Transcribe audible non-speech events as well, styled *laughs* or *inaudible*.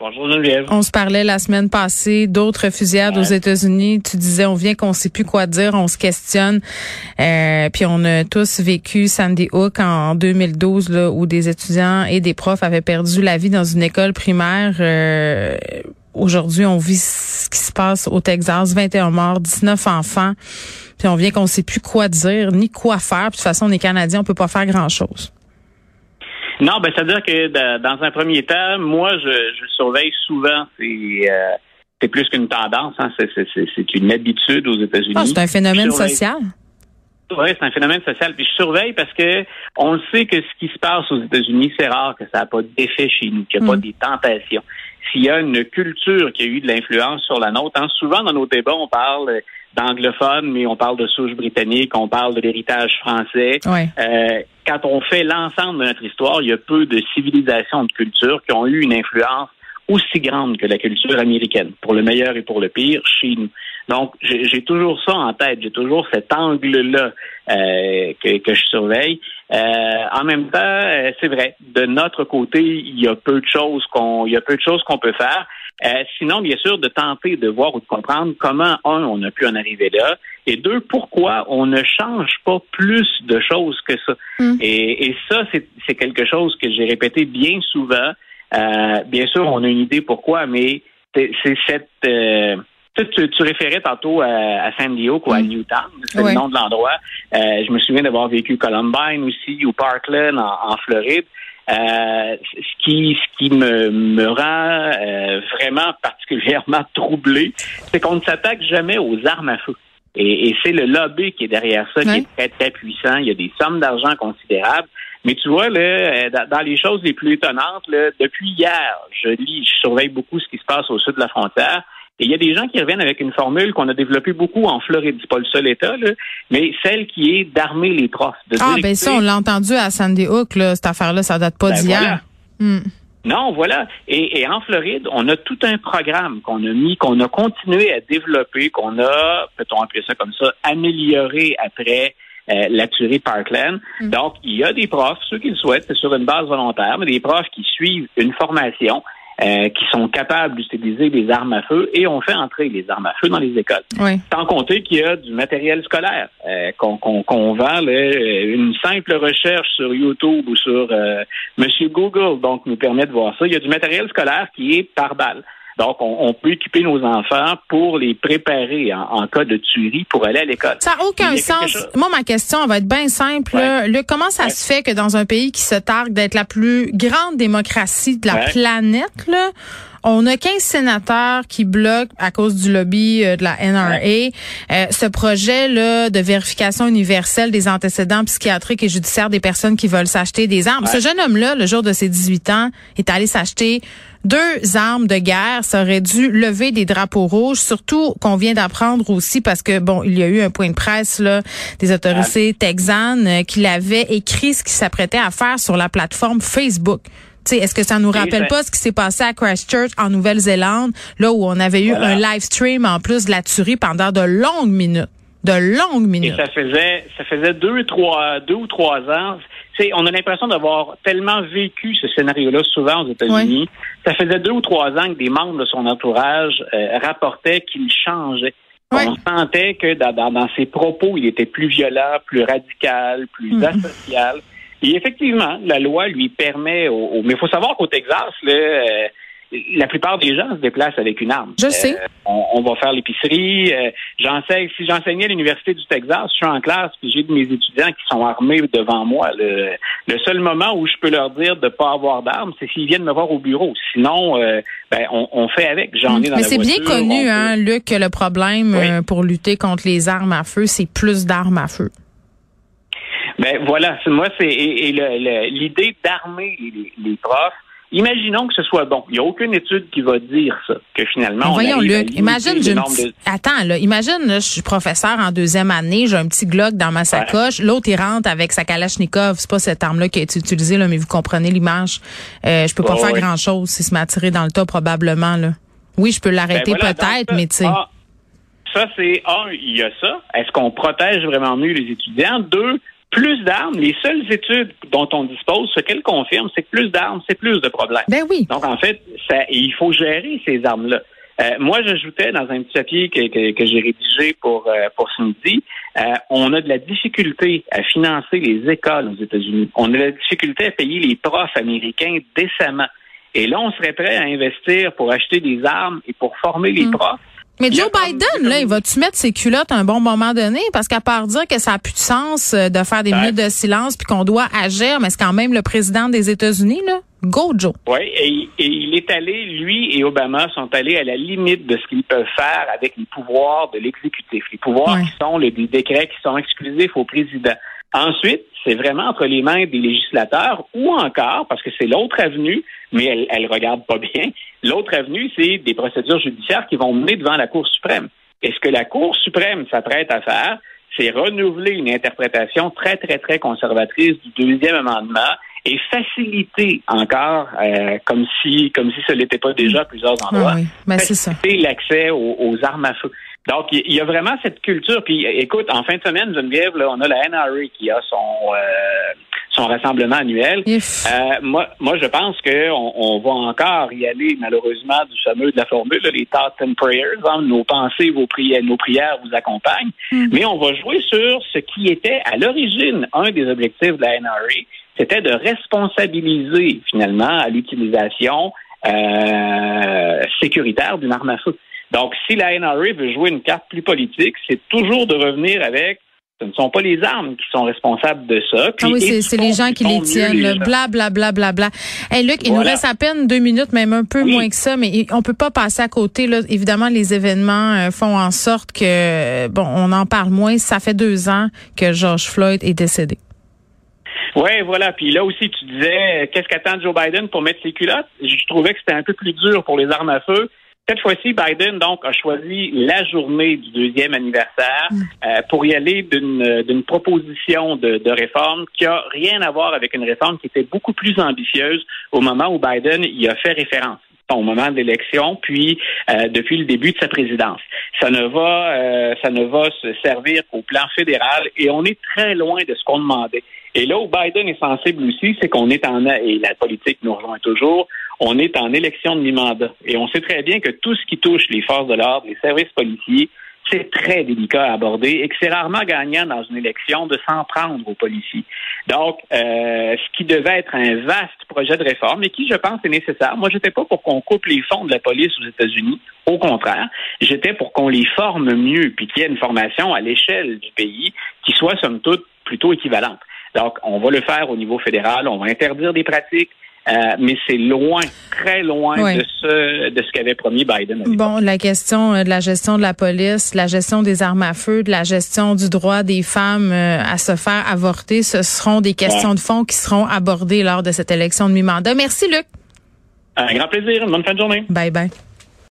Bonjour Geneviève. On se parlait la semaine passée d'autres fusillades aux États-Unis. Tu disais, on vient qu'on sait plus quoi dire, on se questionne. Euh, puis on a tous vécu Sandy Hook en 2012, là, où des étudiants et des profs avaient perdu la vie dans une école primaire. Euh, Aujourd'hui, on vit ce qui se passe au Texas, 21 morts, 19 enfants. Puis on vient qu'on sait plus quoi dire ni quoi faire. Puis de toute façon, on est Canadiens, on peut pas faire grand-chose. Non, ben c'est-à-dire que dans un premier temps, moi, je, je surveille souvent. C'est euh, c'est plus qu'une tendance. Hein, c'est une habitude aux États-Unis. Ah, c'est un phénomène social. Oui, c'est un phénomène social. Puis je surveille parce que on le sait que ce qui se passe aux États-Unis, c'est rare que ça n'a pas d'effet chez nous, qu'il n'y a pas mm. des tentations. S'il y a une culture qui a eu de l'influence sur la nôtre, hein, souvent dans nos débats, on parle d'anglophones, mais on parle de souche britannique, on parle de l'héritage français. Euh, quand on fait l'ensemble de notre histoire, il y a peu de civilisations, de cultures qui ont eu une influence aussi grande que la culture américaine, pour le meilleur et pour le pire, chez nous. Donc, j'ai toujours ça en tête, j'ai toujours cet angle-là euh, que, que, je surveille. Euh, en même temps, euh, c'est vrai, de notre côté, il y a peu de choses qu'on, il y a peu de choses qu'on peut faire. Euh, sinon, bien sûr, de tenter de voir ou de comprendre comment, un, on a pu en arriver là, et deux, pourquoi on ne change pas plus de choses que ça. Hmm. Et, et, ça, c'est quelque chose que j'ai répété bien souvent. Euh, bien sûr, on a une idée pourquoi, mais c'est cette... Euh, tu, tu, référais tantôt à, à Sandy Hook ou à mm. Newtown, c'est le nom de l'endroit. Euh, je me souviens d'avoir vécu Columbine aussi ou Parkland en, Floride. Euh, ce qui, ce qui me, me rend euh, vraiment particulièrement *laughs* troublé, c'est qu'on ne s'attaque jamais aux armes à feu. Et, et c'est le lobby qui est derrière ça qui est très, très puissant. Il y a des sommes d'argent considérables. Mais tu vois, là, euh, dans les choses les plus étonnantes, là, depuis hier, je lis, je surveille beaucoup ce qui se passe au sud de la frontière. Et il y a des gens qui reviennent avec une formule qu'on a développée beaucoup en Floride. C'est pas le seul État, là, mais celle qui est d'armer les profs. De ah, ben ça, on l'a entendu à Sandy Hook, là, cette affaire-là, ça date pas ben d'hier. Hmm. Non, voilà. Et, en Floride, on a tout un programme qu'on a mis, qu'on a continué à développer, qu'on a, peut-on appeler ça comme ça, amélioré après euh, la tuerie Parkland. Hmm. Donc, il y a des profs, ceux qui le souhaitent, c'est sur une base volontaire, mais des profs qui suivent une formation euh, qui sont capables d'utiliser des armes à feu et on fait entrer les armes à feu dans les écoles. Sans compter qu'il y a du matériel scolaire euh, qu'on vend. une simple recherche sur YouTube ou sur euh, Monsieur Google donc nous permet de voir ça. Il y a du matériel scolaire qui est par balle. Donc, on, peut équiper nos enfants pour les préparer en, cas de tuerie pour aller à l'école. Ça n'a aucun sens. Moi, ma question va être bien simple. comment ça se fait que dans un pays qui se targue d'être la plus grande démocratie de la planète, là, on a 15 sénateurs qui bloquent à cause du lobby euh, de la NRA euh, ce projet là de vérification universelle des antécédents psychiatriques et judiciaires des personnes qui veulent s'acheter des armes. Ce jeune homme-là, le jour de ses 18 ans, est allé s'acheter deux armes de guerre. Ça aurait dû lever des drapeaux rouges, surtout qu'on vient d'apprendre aussi parce que bon, il y a eu un point de presse là des autorités texanes euh, qui l'avaient écrit ce qu'il s'apprêtait à faire sur la plateforme Facebook. Est-ce que ça nous rappelle pas ce qui s'est passé à Christchurch en Nouvelle-Zélande, là où on avait eu un live stream en plus de la tuerie pendant de longues minutes, de longues minutes. Et ça faisait, ça faisait deux, trois, deux ou trois ans. on a l'impression d'avoir tellement vécu ce scénario-là souvent aux États-Unis. Ça faisait deux ou trois ans que des membres de son entourage euh, rapportaient qu'il changeait. On sentait que dans, ses propos, il était plus violent, plus radical, plus mm-hmm. asocial. Et effectivement, la loi lui permet, au, mais il faut savoir qu'au Texas, euh, la plupart des gens se déplacent avec une arme. Je sais. Euh, on, va faire l'épicerie. Euh, j'enseigne, si j'enseignais à l'université du Texas, je suis en classe puis j'ai de mes étudiants qui sont armés devant moi. Le, seul moment où je peux leur dire de ne pas avoir d'armes, c'est s'ils viennent me voir au bureau. Sinon, ben, on, fait avec. J'en ai dans Mais c'est bien connu, hein, Luc, que le problème pour lutter contre les armes à feu, c'est plus d'armes à feu. Ben voilà, moi c'est et, l'idée d'armer les, profs, Imaginons que ce soit bon. Il n'y a aucune étude qui va dire ça, que finalement, voyons, Luc, imagine, je attends, là, imagine, je suis professeur en deuxième année, j'ai un petit Glock dans ma sacoche, l'autre, il rentre avec sa Kalachnikov, c'est pas cette arme-là qui a été utilisée, là, mais vous comprenez l'image. Euh, je peux pas faire grand-chose s'il se m'a tiré dans le tas, probablement, là. Oui, je peux l'arrêter ben peut-être, mais tu sais. Ah, ça, c'est un, il y a ça. Est-ce qu'on protège vraiment mieux les étudiants? Deux, plus d'armes, les seules études dont on dispose, ce qu'elles confirment, c'est que plus d'armes, c'est plus de problèmes. Ben oui. Donc, en fait, ça, il faut gérer ces armes-là. Euh, moi, j'ajoutais dans un petit papier que, que, j'ai rédigé pour, euh, pour ce midi, euh, on a de la difficulté à financer les écoles aux États-Unis. On a de la difficulté à payer les profs américains décemment. Et là, on serait prêt à investir pour acheter des armes et pour former les mm. profs. Mais Joe Biden, là, il va-tu mettre ses culottes à un bon moment donné? Parce qu'à part dire que ça n'a plus de sens euh, de faire des minutes de silence puis qu'on doit agir, mais c'est quand même le président des États-Unis, là. Go, Joe. Oui, et, il est allé, lui et Obama sont allés à la limite de ce qu'ils peuvent faire avec les pouvoirs de l'exécutif. Les pouvoirs qui sont les, des décrets qui sont exclusifs au président. Ensuite, c'est vraiment entre les mains des législateurs ou encore, parce que c'est l'autre avenue, mais elle, elle regarde pas bien, l'autre avenue, c'est des procédures judiciaires qui vont mener devant la Cour suprême. Et ce que la Cour suprême s'apprête à faire, c'est renouveler une interprétation très, très, très conservatrice du deuxième amendement et faciliter encore, euh, comme si comme si ce n'était pas déjà à plusieurs endroits, ah ben, faciliter l'accès aux, armes à feu. Donc, il y a vraiment cette culture. Puis, écoute, en fin de semaine, Geneviève, là, on a la NRA qui a son euh, son rassemblement annuel. Euh, moi, moi, je pense qu'on on va encore y aller, malheureusement, du fameux de la formule, les thoughts and prayers. Hein, nos pensées, vos prières, nos prières vous accompagnent. Hmm. Mais on va jouer sur ce qui était à l'origine un des objectifs de la NRA, c'était de responsabiliser finalement à l'utilisation euh, sécuritaire d'une arme à feu. Donc, si la NRA veut jouer une carte plus politique, c'est toujours de revenir avec ce ne sont pas les armes qui sont responsables de ça. ah oui, c'est les gens qui les tiennent. Bla, bla, bla, bla, bla. Hey, Luc, il nous reste à peine deux minutes, même un peu moins que ça, mais on peut pas passer à côté. Là. Évidemment, les événements euh, font en sorte que, bon, on en parle moins. Ça fait deux ans que George Floyd est décédé. Oui, voilà. Puis là aussi, tu disais, qu'est-ce qu'attend Joe Biden pour mettre ses culottes? Je trouvais que c'était un peu plus dur pour les armes à feu. Cette fois-ci, Biden donc a choisi la journée du deuxième anniversaire mm. euh, pour y aller d'une proposition de, réforme qui a rien à voir avec une réforme qui était beaucoup plus ambitieuse au moment où Biden y a fait référence au moment de l'élection, puis euh, depuis le début de sa présidence. Ça ne va, euh, ça ne va se servir qu'au plan fédéral et on est très loin de ce qu'on demandait. Et là où Biden est sensible aussi, c'est qu'on est en et la politique nous rejoint toujours, on est en élection de mi-mandat. Et on sait très bien que tout ce qui touche les forces de l'ordre, les services policiers, c'est très délicat à aborder et que c'est rarement gagnant dans une élection de s'en prendre aux policiers. Donc, euh, ce qui devait être un vaste projet de réforme et qui, je pense, est nécessaire. Moi, j'étais pas pour qu'on coupe les fonds de la police aux États-Unis. Au contraire, j'étais pour qu'on les forme mieux puis qu'il y ait une formation à l'échelle du pays qui soit, somme toute, plutôt équivalente. Donc, on va le faire au niveau fédéral. On va interdire des pratiques. Euh, mais c'est loin, très loin de ce de ce qu'avait promis Biden. Bon, la question euh, de la gestion de la police, la gestion des armes à feu, de la gestion du droit des femmes euh, à se faire avorter, ce seront des questions de fond qui seront abordées lors de cette élection de mi-mandat. Merci, Luc. Un grand plaisir. Une bonne fin de journée. Bye bye.